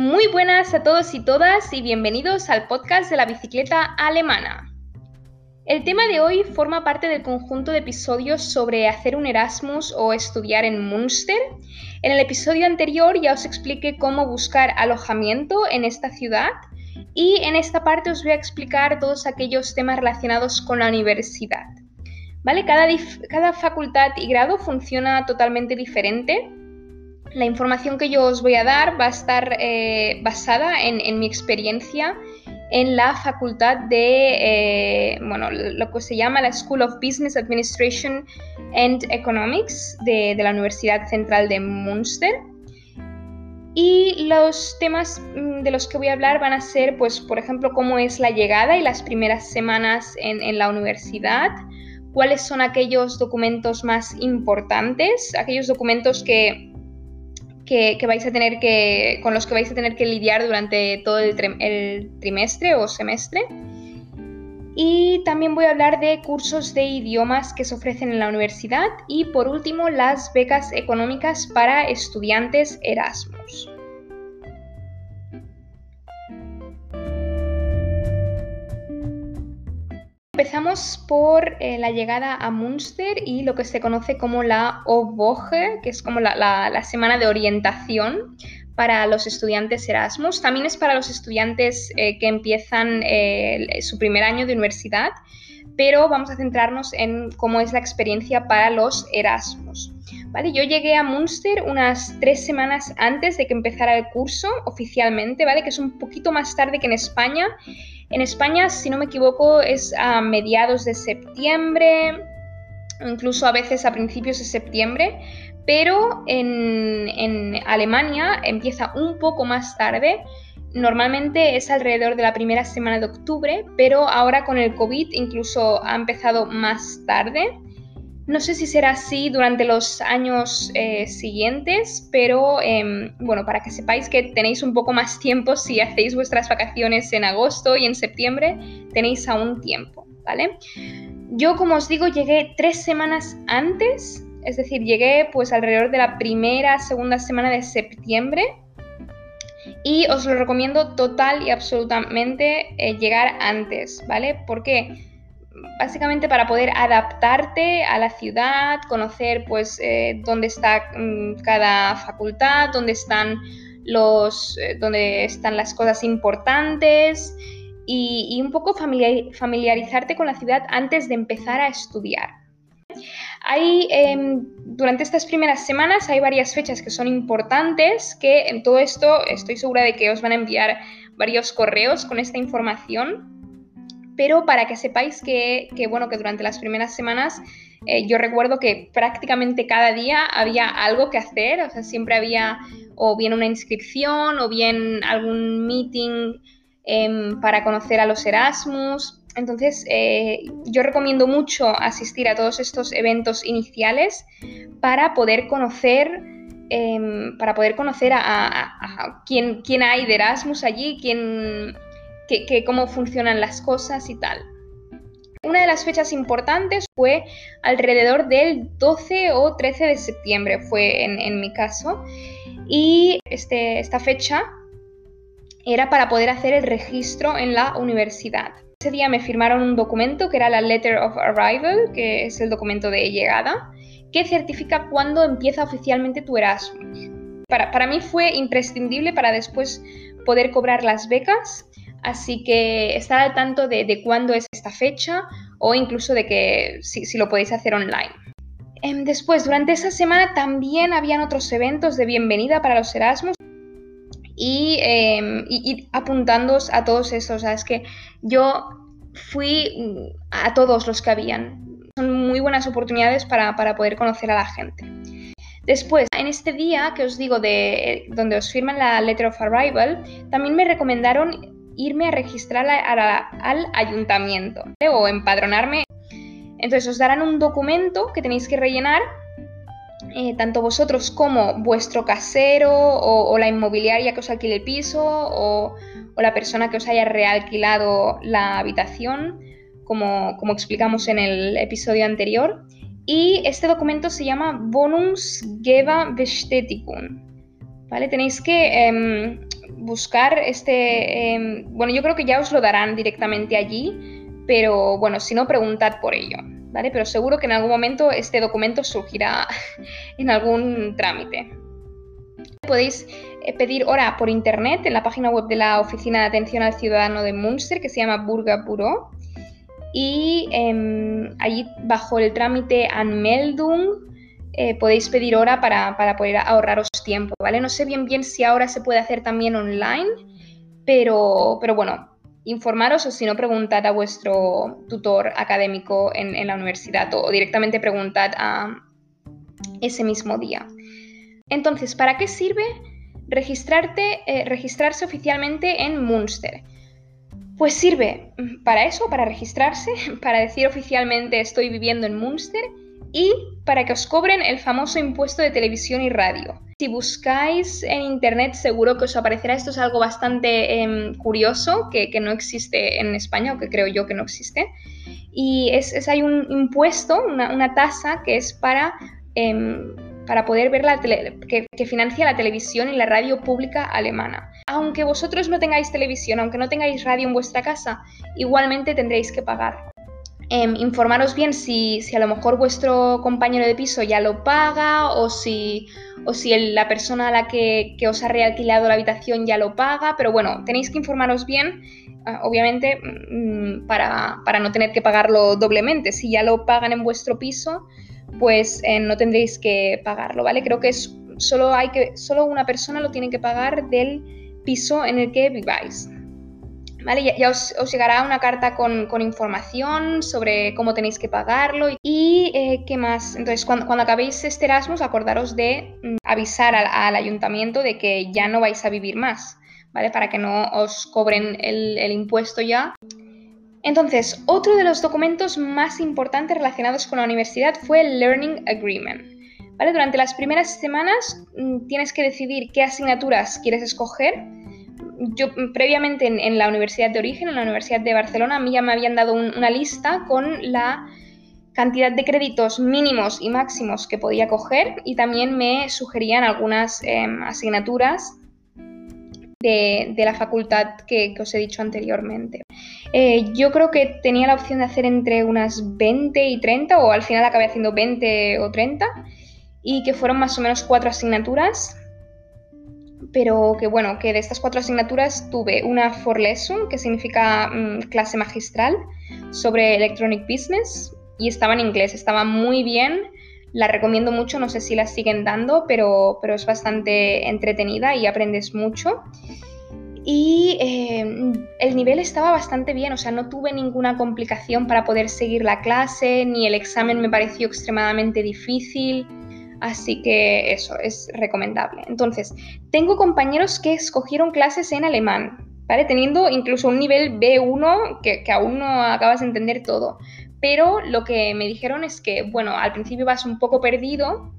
Muy buenas a todos y todas y bienvenidos al podcast de la bicicleta alemana. El tema de hoy forma parte del conjunto de episodios sobre hacer un Erasmus o estudiar en Münster. En el episodio anterior ya os expliqué cómo buscar alojamiento en esta ciudad y en esta parte os voy a explicar todos aquellos temas relacionados con la universidad. ¿Vale? Cada, cada facultad y grado funciona totalmente diferente la información que yo os voy a dar va a estar eh, basada en, mi experiencia en la facultad de, eh, bueno, lo que se llama la School of Business Administration and Economics de, la Universidad Central de Münster. Y los temas mm, de los que voy a hablar van a ser, pues, por ejemplo, cómo es la llegada y las primeras semanas en la universidad, cuáles son aquellos documentos más importantes, aquellos documentos que que, vais a tener que, con los que vais a tener que lidiar durante todo el, el trimestre o semestre. Y también voy a hablar de cursos de idiomas que se ofrecen en la universidad y por último las becas económicas para estudiantes Erasmus. Empezamos por eh, la llegada a Münster y lo que se conoce como la Oboge, que es como la, semana de orientación para los estudiantes Erasmus. También es para los estudiantes eh, que empiezan eh, su primer año de universidad, pero vamos a centrarnos en cómo es la experiencia para los Erasmus. ¿Vale? Yo llegué a Münster unas tres semanas antes de que empezara el curso oficialmente, ¿vale? que es un poquito más tarde que en España en España, si no me equivoco, es a mediados de septiembre, incluso a veces a principios de septiembre, pero en, Alemania empieza un poco más tarde. Normalmente es alrededor de la primera semana de octubre, pero ahora con el COVID incluso ha empezado más tarde. No sé si será así durante los años eh, siguientes, pero em, bueno, para que sepáis que tenéis un poco más tiempo si hacéis vuestras vacaciones en agosto y en septiembre, tenéis aún tiempo, ¿vale? Yo, como os digo, llegué tres semanas antes, es decir, llegué pues alrededor de la primera, segunda semana de septiembre y os lo recomiendo total y absolutamente eh, llegar antes, ¿vale? ¿Por qué? Básicamente para poder adaptarte a la ciudad, conocer pues eh, dónde está mm, cada facultad, dónde están los, eh, dónde están las cosas importantes y, un poco familiarizarte con la ciudad antes de empezar a estudiar. Hay, em, durante estas primeras semanas hay varias fechas que son importantes, que en todo esto estoy segura de que os van a enviar varios correos con esta información pero para que sepáis que, bueno, que durante las primeras semanas eh, yo recuerdo que prácticamente cada día había algo que hacer, o sea, siempre había o bien una inscripción o bien algún meeting em, para conocer a los Erasmus. Entonces, eh, yo recomiendo mucho asistir a todos estos eventos iniciales para poder conocer, em, para poder conocer a, quién, quién, hay de Erasmus allí, quién, que, cómo funcionan las cosas y tal. Una de las fechas importantes fue alrededor del 12 o 13 de septiembre, fue en, mi caso. Y este, esta fecha era para poder hacer el registro en la universidad. Ese día me firmaron un documento que era la Letter of Arrival, que es el documento de llegada, que certifica cuándo empieza oficialmente tu Erasmus. Para, para mí fue imprescindible para después poder cobrar las becas Así que estar al tanto de, cuándo es esta fecha o incluso de que si, lo podéis hacer online. Em, después, durante esa semana también habían otros eventos de bienvenida para los Erasmus y, eh, apuntándoos a todos esos. O sea, es que yo fui a todos los que habían. Son muy buenas oportunidades para, poder conocer a la gente. Después, en este día que os digo de donde os firman la Letter of Arrival, también me recomendaron irme a registrar al ayuntamiento o empadronarme. Entonces os darán un documento que tenéis que rellenar, eh, tanto vosotros como vuestro casero o, la inmobiliaria que os alquile el piso o, la persona que os haya realquilado la habitación, como, como explicamos en el episodio anterior. Y este documento se llama Bonus Bestätigung. ¿Vale? Tenéis que em, buscar este, em, bueno, yo creo que ya os lo darán directamente allí, pero bueno, si no, preguntad por ello, ¿vale? Pero seguro que en algún momento este documento surgirá en algún trámite. Podéis eh, pedir hora por internet en la página web de la Oficina de Atención al Ciudadano de Munster, que se llama Burga Bureau. Y em, allí bajo el trámite Anmeldung eh, podéis pedir hora para, poder ahorraros tiempo, ¿vale? No sé bien bien si ahora se puede hacer también online, pero, pero bueno, informaros o si no preguntad a vuestro tutor académico en, la universidad o directamente preguntad a ese mismo día. Entonces, ¿para qué sirve registrarte, eh, registrarse oficialmente en Munster? Pues sirve para eso, para registrarse, para decir oficialmente estoy viviendo en Munster y para que os cobren el famoso impuesto de televisión y radio. Si buscáis en internet seguro que os aparecerá, esto es algo bastante em, curioso que, no existe en España o que creo yo que no existe. Y es, hay un impuesto, una, tasa que es para, em, para poder ver la tele, que, que financia la televisión y la radio pública alemana. Aunque vosotros no tengáis televisión, aunque no tengáis radio en vuestra casa, igualmente tendréis que pagar. Em, informaros bien si, a lo mejor vuestro compañero de piso ya lo paga o si, o si la persona a la que, os ha realquilado la habitación ya lo paga, pero bueno, tenéis que informaros bien, ah, obviamente, mm, para, no tener que pagarlo doblemente. Si ya lo pagan en vuestro piso, pues eh, no tendréis que pagarlo, ¿vale? Creo que es solo hay que solo una persona lo tiene que pagar del piso en el que viváis. ¿Vale? Ya, os, llegará una carta con, información sobre cómo tenéis que pagarlo y eh, qué más. Entonces, cuando, acabéis este Erasmus, acordaros de mm, avisar al, ayuntamiento de que ya no vais a vivir más, ¿vale? Para que no os cobren el, el impuesto ya. Entonces, otro de los documentos más importantes relacionados con la universidad fue el Learning Agreement. ¿Vale? Durante las primeras semanas mm, tienes que decidir qué asignaturas quieres escoger yo mm, previamente en, la universidad de origen, en la Universidad de Barcelona, a mí ya me habían dado una lista con la cantidad de créditos mínimos y máximos que podía coger y también me sugerían algunas em, asignaturas de, la facultad que, os he dicho anteriormente. Eh, yo creo que tenía la opción de hacer entre unas 20 y 30 o al final acabé haciendo 20 o 30 y que fueron más o menos cuatro asignaturas pero que bueno, que de estas cuatro asignaturas tuve una for lesson, que significa mm, clase magistral, sobre electronic business, y estaba en inglés, estaba muy bien, la recomiendo mucho, no sé si la siguen dando, pero, pero es bastante entretenida y aprendes mucho. Y eh, el nivel estaba bastante bien, o sea, no tuve ninguna complicación para poder seguir la clase, ni el examen me pareció extremadamente difícil. Así que eso es recomendable. Entonces, tengo compañeros que escogieron clases en alemán, ¿vale? Teniendo incluso un nivel B1 que, aún no acabas de entender todo. Pero lo que me dijeron es que, bueno, al principio vas un poco perdido,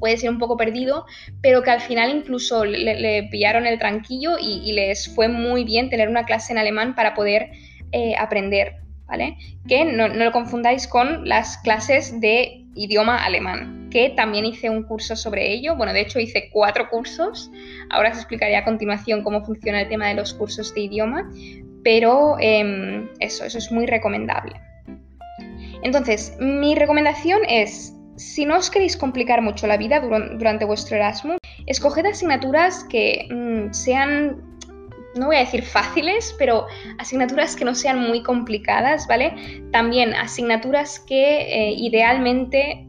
puede ser un poco perdido, pero que al final incluso le, pillaron el tranquillo y, les fue muy bien tener una clase en alemán para poder eh, aprender, ¿vale? Que no lo confundáis con las clases de idioma alemán que también hice un curso sobre ello. Bueno, de hecho hice cuatro cursos. Ahora os explicaré a continuación cómo funciona el tema de los cursos de idioma, pero em, eso, eso es muy recomendable. Entonces, mi recomendación es, si no os queréis complicar mucho la vida durante vuestro Erasmus, escoged asignaturas que mm, sean no voy a decir fáciles, pero asignaturas que no sean muy complicadas, ¿vale? También asignaturas que eh, idealmente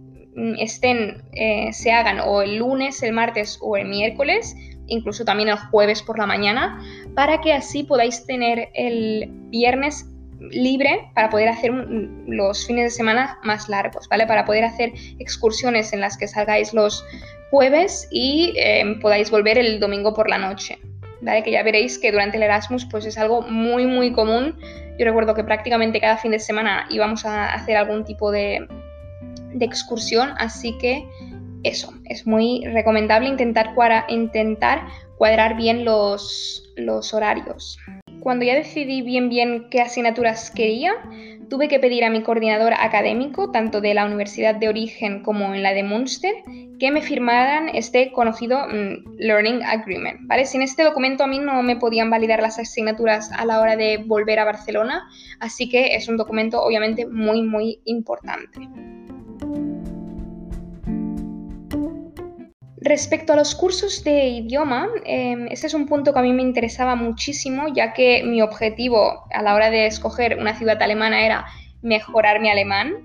estén, eh, se hagan o el lunes, el martes o el miércoles, incluso también el jueves por la mañana, para que así podáis tener el viernes libre para poder hacer los fines de semana más largos, ¿vale? Para poder hacer excursiones en las que salgáis los jueves y em, podáis volver el domingo por la noche, ¿vale? Que ya veréis que durante el Erasmus pues es algo muy muy común. Yo recuerdo que prácticamente cada fin de semana íbamos a hacer algún tipo de, de excursión, así que eso, es muy recomendable intentar, intentar cuadrar bien los, los horarios. cuando ya decidí bien bien qué asignaturas quería, tuve que pedir a mi coordinador académico, tanto de la Universidad de Origen como en la de Munster, que me firmaran este conocido mm, Learning Agreement. ¿vale? Sin este documento a mí no me podían validar las asignaturas a la hora de volver a Barcelona, así que es un documento obviamente muy, muy importante. Respecto a los cursos de idioma, eh, ese es un punto que a mí me interesaba muchísimo, ya que mi objetivo a la hora de escoger una ciudad alemana era mejorar mi alemán.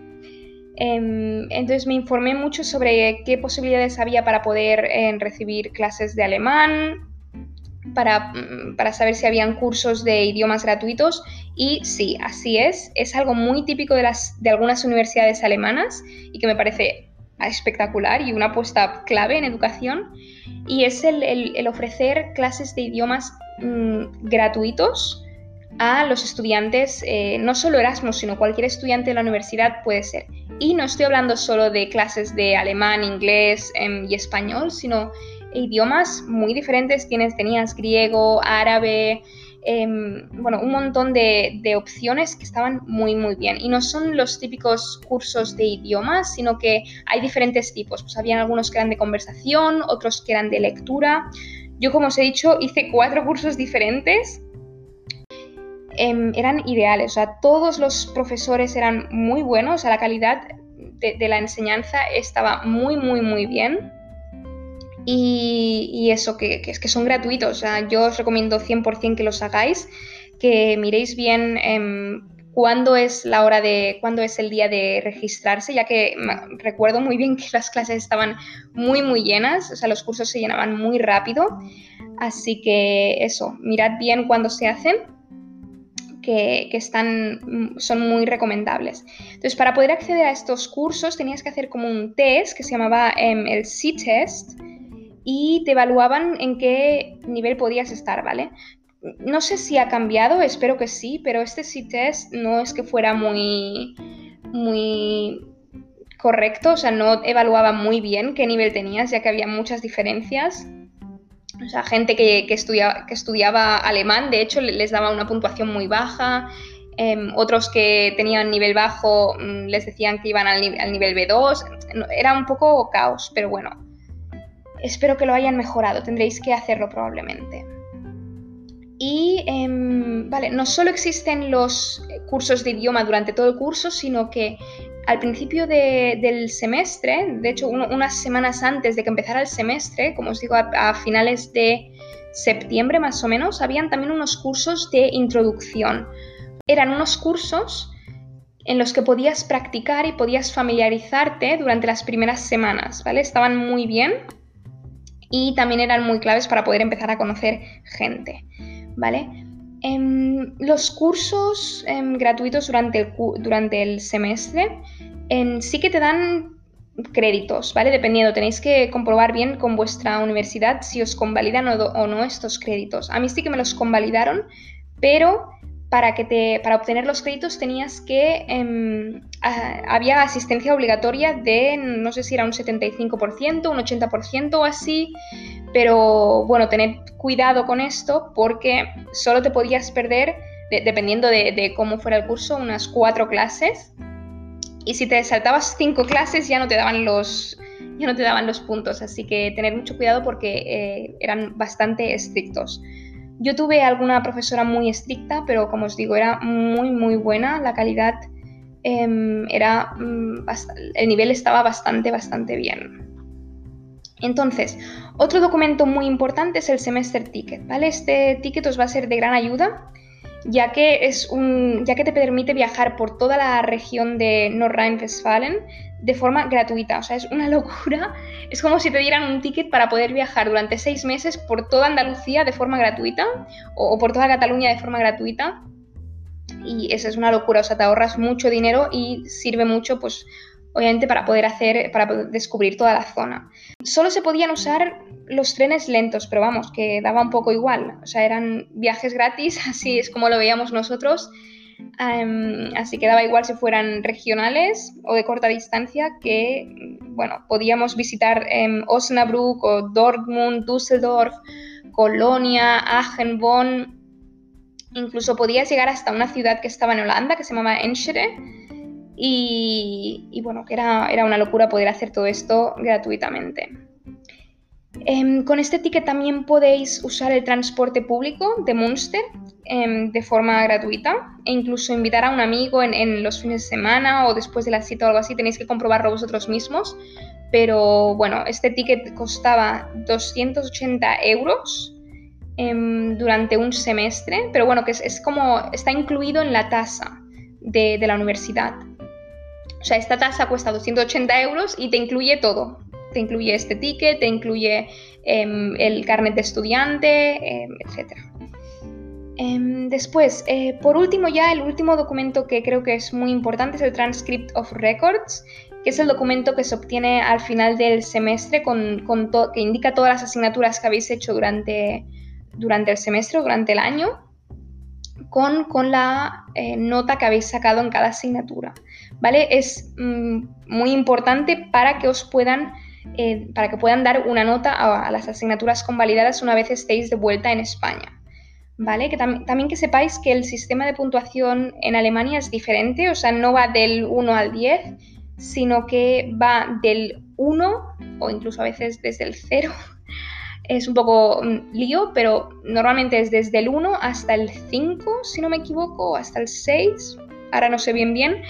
Em, entonces me informé mucho sobre qué posibilidades había para poder eh, recibir clases de alemán, para, mm, para, saber si habían cursos de idiomas gratuitos y sí, así es. Es algo muy típico de, las, de algunas universidades alemanas y que me parece espectacular y una apuesta clave en educación y es el, ofrecer clases de idiomas mm, gratuitos a los estudiantes, eh, no solo Erasmus, sino cualquier estudiante de la universidad puede ser. Y no estoy hablando solo de clases de alemán, inglés em, y español, sino idiomas muy diferentes. Tienes, tenías griego, árabe, Em, bueno, un montón de, opciones que estaban muy, muy bien. Y no son los típicos cursos de idiomas, sino que hay diferentes tipos. Pues habían algunos que eran de conversación, otros que eran de lectura. Yo, como os he dicho, hice cuatro cursos diferentes. Em, eran ideales, o sea, todos los profesores eran muy buenos, o sea, la calidad de la enseñanza estaba muy, muy, muy bien. Y, eso, que, que, son gratuitos. O sea, yo os recomiendo 100% que los hagáis, que miréis bien em, cuándo es la hora de, cuándo es el día de registrarse, ya que recuerdo muy bien que las clases estaban muy, muy llenas, o sea, los cursos se llenaban muy rápido. Así que eso, mirad bien cuándo se hacen. Que, que, están, son muy recomendables. Entonces, para poder acceder a estos cursos tenías que hacer como un test que se llamaba em, el C-Test, y te evaluaban en qué nivel podías estar, ¿vale? No sé si ha cambiado, espero que sí, pero este C-Test no es que fuera muy, muy correcto, o sea, no evaluaba muy bien qué nivel tenías, ya que había muchas diferencias. O sea, gente que, que, que estudiaba alemán, de hecho, les daba una puntuación muy baja. Em, otros que tenían nivel bajo mm, les decían que iban al, al nivel B2. Era un poco caos, pero bueno, Espero que lo hayan mejorado, tendréis que hacerlo probablemente. Y, em, vale, no solo existen los cursos de idioma durante todo el curso, sino que al principio del semestre, de hecho unas semanas antes de que empezara el semestre, como os digo, a, finales de septiembre más o menos, habían también unos cursos de introducción. Eran unos cursos en los que podías practicar y podías familiarizarte durante las primeras semanas, ¿vale? Estaban muy bien y también eran muy claves para poder empezar a conocer gente, ¿vale? Em, los cursos em, gratuitos durante el, durante el semestre em, sí que te dan créditos, ¿vale? Dependiendo, tenéis que comprobar bien con vuestra universidad si os convalidan o no estos créditos. A mí sí que me los convalidaron, pero para, que te, para obtener los créditos tenías que... Em, había asistencia obligatoria de, no sé si era un 75%, un 80% o así, pero bueno, tened cuidado con esto porque solo te podías perder, dependiendo de, cómo fuera el curso, unas cuatro clases. Y si te saltabas cinco clases ya no te daban los, ya no te daban los puntos, así que tener mucho cuidado porque eh, eran bastante estrictos. Yo tuve alguna profesora muy estricta, pero como os digo, era muy, muy buena. La calidad em, era. Mm, el nivel estaba bastante, bastante bien. Entonces, otro documento muy importante es el Semester Ticket, ¿vale? Este ticket os va a ser de gran ayuda ya que, es un, ya que te permite viajar por toda la región de Nordrhein-Westfalen de forma gratuita. O sea, es una locura. Es como si te dieran un ticket para poder viajar durante seis meses por toda Andalucía de forma gratuita o, por toda Cataluña de forma gratuita. Y eso es una locura. O sea, te ahorras mucho dinero y sirve mucho, pues, obviamente para poder hacer, para poder descubrir toda la zona. Solo se podían usar los trenes lentos, pero vamos, que daba un poco igual. O sea, eran viajes gratis, así es como lo veíamos nosotros. Así que daba igual si fueran regionales o de corta distancia, que, bueno, podíamos visitar em, Osnabrück o Dortmund, Düsseldorf, Colonia, Aachen, Bonn, Incluso podías llegar hasta una ciudad que estaba en Holanda, que se llamaba Enschede, y, bueno, que era, era, una locura poder hacer todo esto gratuitamente. Em, con este ticket también podéis usar el transporte público de Munster em, de forma gratuita e incluso invitar a un amigo en, los fines de semana o después de la cita o algo así. Tenéis que comprobarlo vosotros mismos. Pero bueno, este ticket costaba 280 euros em, durante un semestre, pero bueno, que es, como está incluido en la tasa de, la universidad. O sea, esta tasa cuesta 280 euros y te incluye todo, te incluye este ticket, te incluye em, el carnet de estudiante, em, etc. Em, después, eh, por último ya, el último documento que creo que es muy importante es el Transcript of Records, que es el documento que se obtiene al final del semestre que indica todas las asignaturas que habéis hecho durante, durante el semestre o durante el año. Con, con, la eh, nota que habéis sacado en cada asignatura. ¿Vale? Es mm, muy importante para que os puedan eh, para que puedan dar una nota a, las asignaturas convalidadas una vez estéis de vuelta en España. ¿Vale? Que también que sepáis que el sistema de puntuación en Alemania es diferente, o sea, no va del 1 al 10, sino que va del 1 o incluso a veces desde el 0. Es un poco mm, lío, pero normalmente es desde el 1 hasta el 5, si no me equivoco, hasta el 6. Ahora no sé bien bien,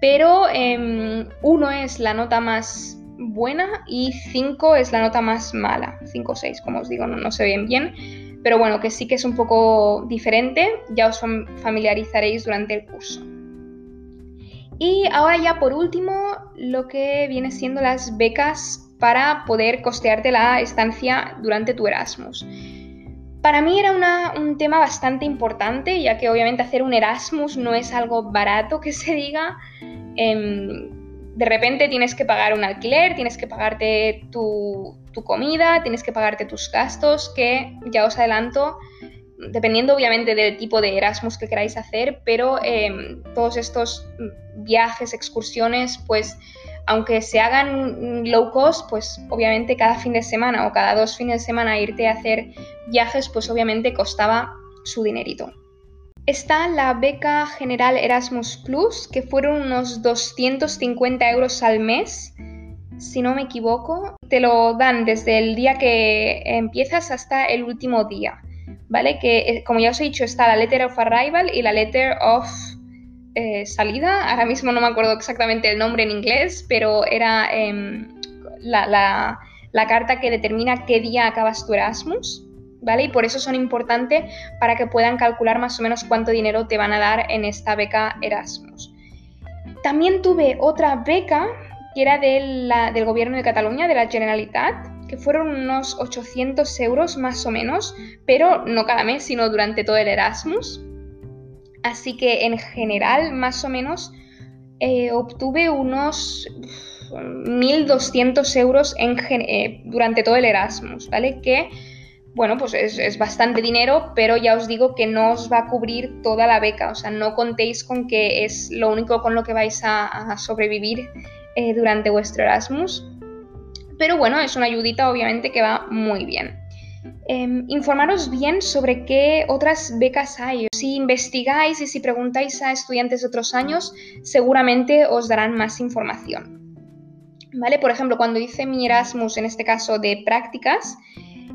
pero 1 em, es la nota más buena y 5 es la nota más mala. 5 o 6, como os digo, no, no se ven bien. Pero bueno, que sí que es un poco diferente, ya os familiarizaréis durante el curso. Y ahora ya por último, lo que viene siendo las becas para poder costearte la estancia durante tu Erasmus. Para mí era un tema bastante importante, ya que obviamente hacer un Erasmus no es algo barato que se diga. Em, de repente tienes que pagar un alquiler, tienes que pagarte tu, comida, tienes que pagarte tus gastos, que ya os adelanto, dependiendo obviamente del tipo de Erasmus que queráis hacer, pero em, todos estos viajes, excursiones, pues aunque se hagan low cost, pues obviamente cada fin de semana o cada dos fines de semana irte a hacer viajes, pues obviamente costaba su dinerito. Está la beca general Erasmus Plus, que fueron unos 250 euros al mes, si no me equivoco. Te lo dan desde el día que empiezas hasta el último día, ¿vale? Que eh, como ya os he dicho, está la Letter of Arrival y la Letter of eh, Salida. Ahora mismo no me acuerdo exactamente el nombre en inglés, pero era em, la carta que determina qué día acabas tu Erasmus. ¿Vale? Y por eso son importantes para que puedan calcular más o menos cuánto dinero te van a dar en esta beca Erasmus. También tuve otra beca que era del gobierno de Cataluña, de la Generalitat, que fueron unos 800 euros más o menos, pero no cada mes, sino durante todo el Erasmus. Así que en general, más o menos, eh, obtuve unos 1.200 euros eh, durante todo el Erasmus, ¿vale? Que bueno, pues es, bastante dinero, pero ya os digo que no os va a cubrir toda la beca, o sea, no contéis con que es lo único con lo que vais a, sobrevivir eh, durante vuestro Erasmus. Pero bueno, es una ayudita obviamente que va muy bien. Em, informaros bien sobre qué otras becas hay. Si investigáis y si preguntáis a estudiantes de otros años, seguramente os darán más información. ¿Vale? Por ejemplo, cuando hice mi Erasmus, en este caso de prácticas,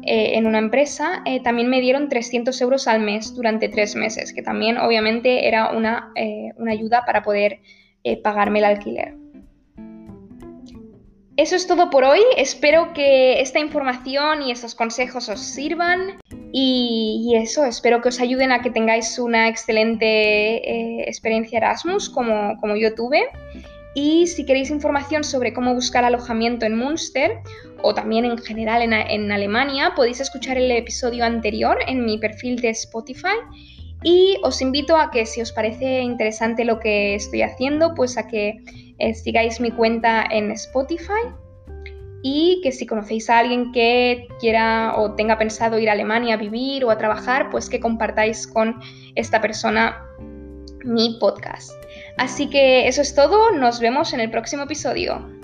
eh, en una empresa, eh, también me dieron 300 euros al mes durante tres meses, que también obviamente era una, eh, una ayuda para poder pagarme el alquiler. Eso es todo por hoy. Espero que esta información y estos consejos os sirvan. Y, eso, espero que os ayuden a que tengáis una excelente experiencia Erasmus como, como yo tuve. Y si queréis información sobre cómo buscar alojamiento en Munster o también en general en, Alemania, podéis escuchar el episodio anterior en mi perfil de Spotify. Y os invito a que si os parece interesante lo que estoy haciendo, pues a que eh, sigáis mi cuenta en Spotify y que si conocéis a alguien que quiera o tenga pensado ir a Alemania a vivir o a trabajar, pues que compartáis con esta persona mi podcast. Así que eso es todo, nos vemos en el próximo episodio.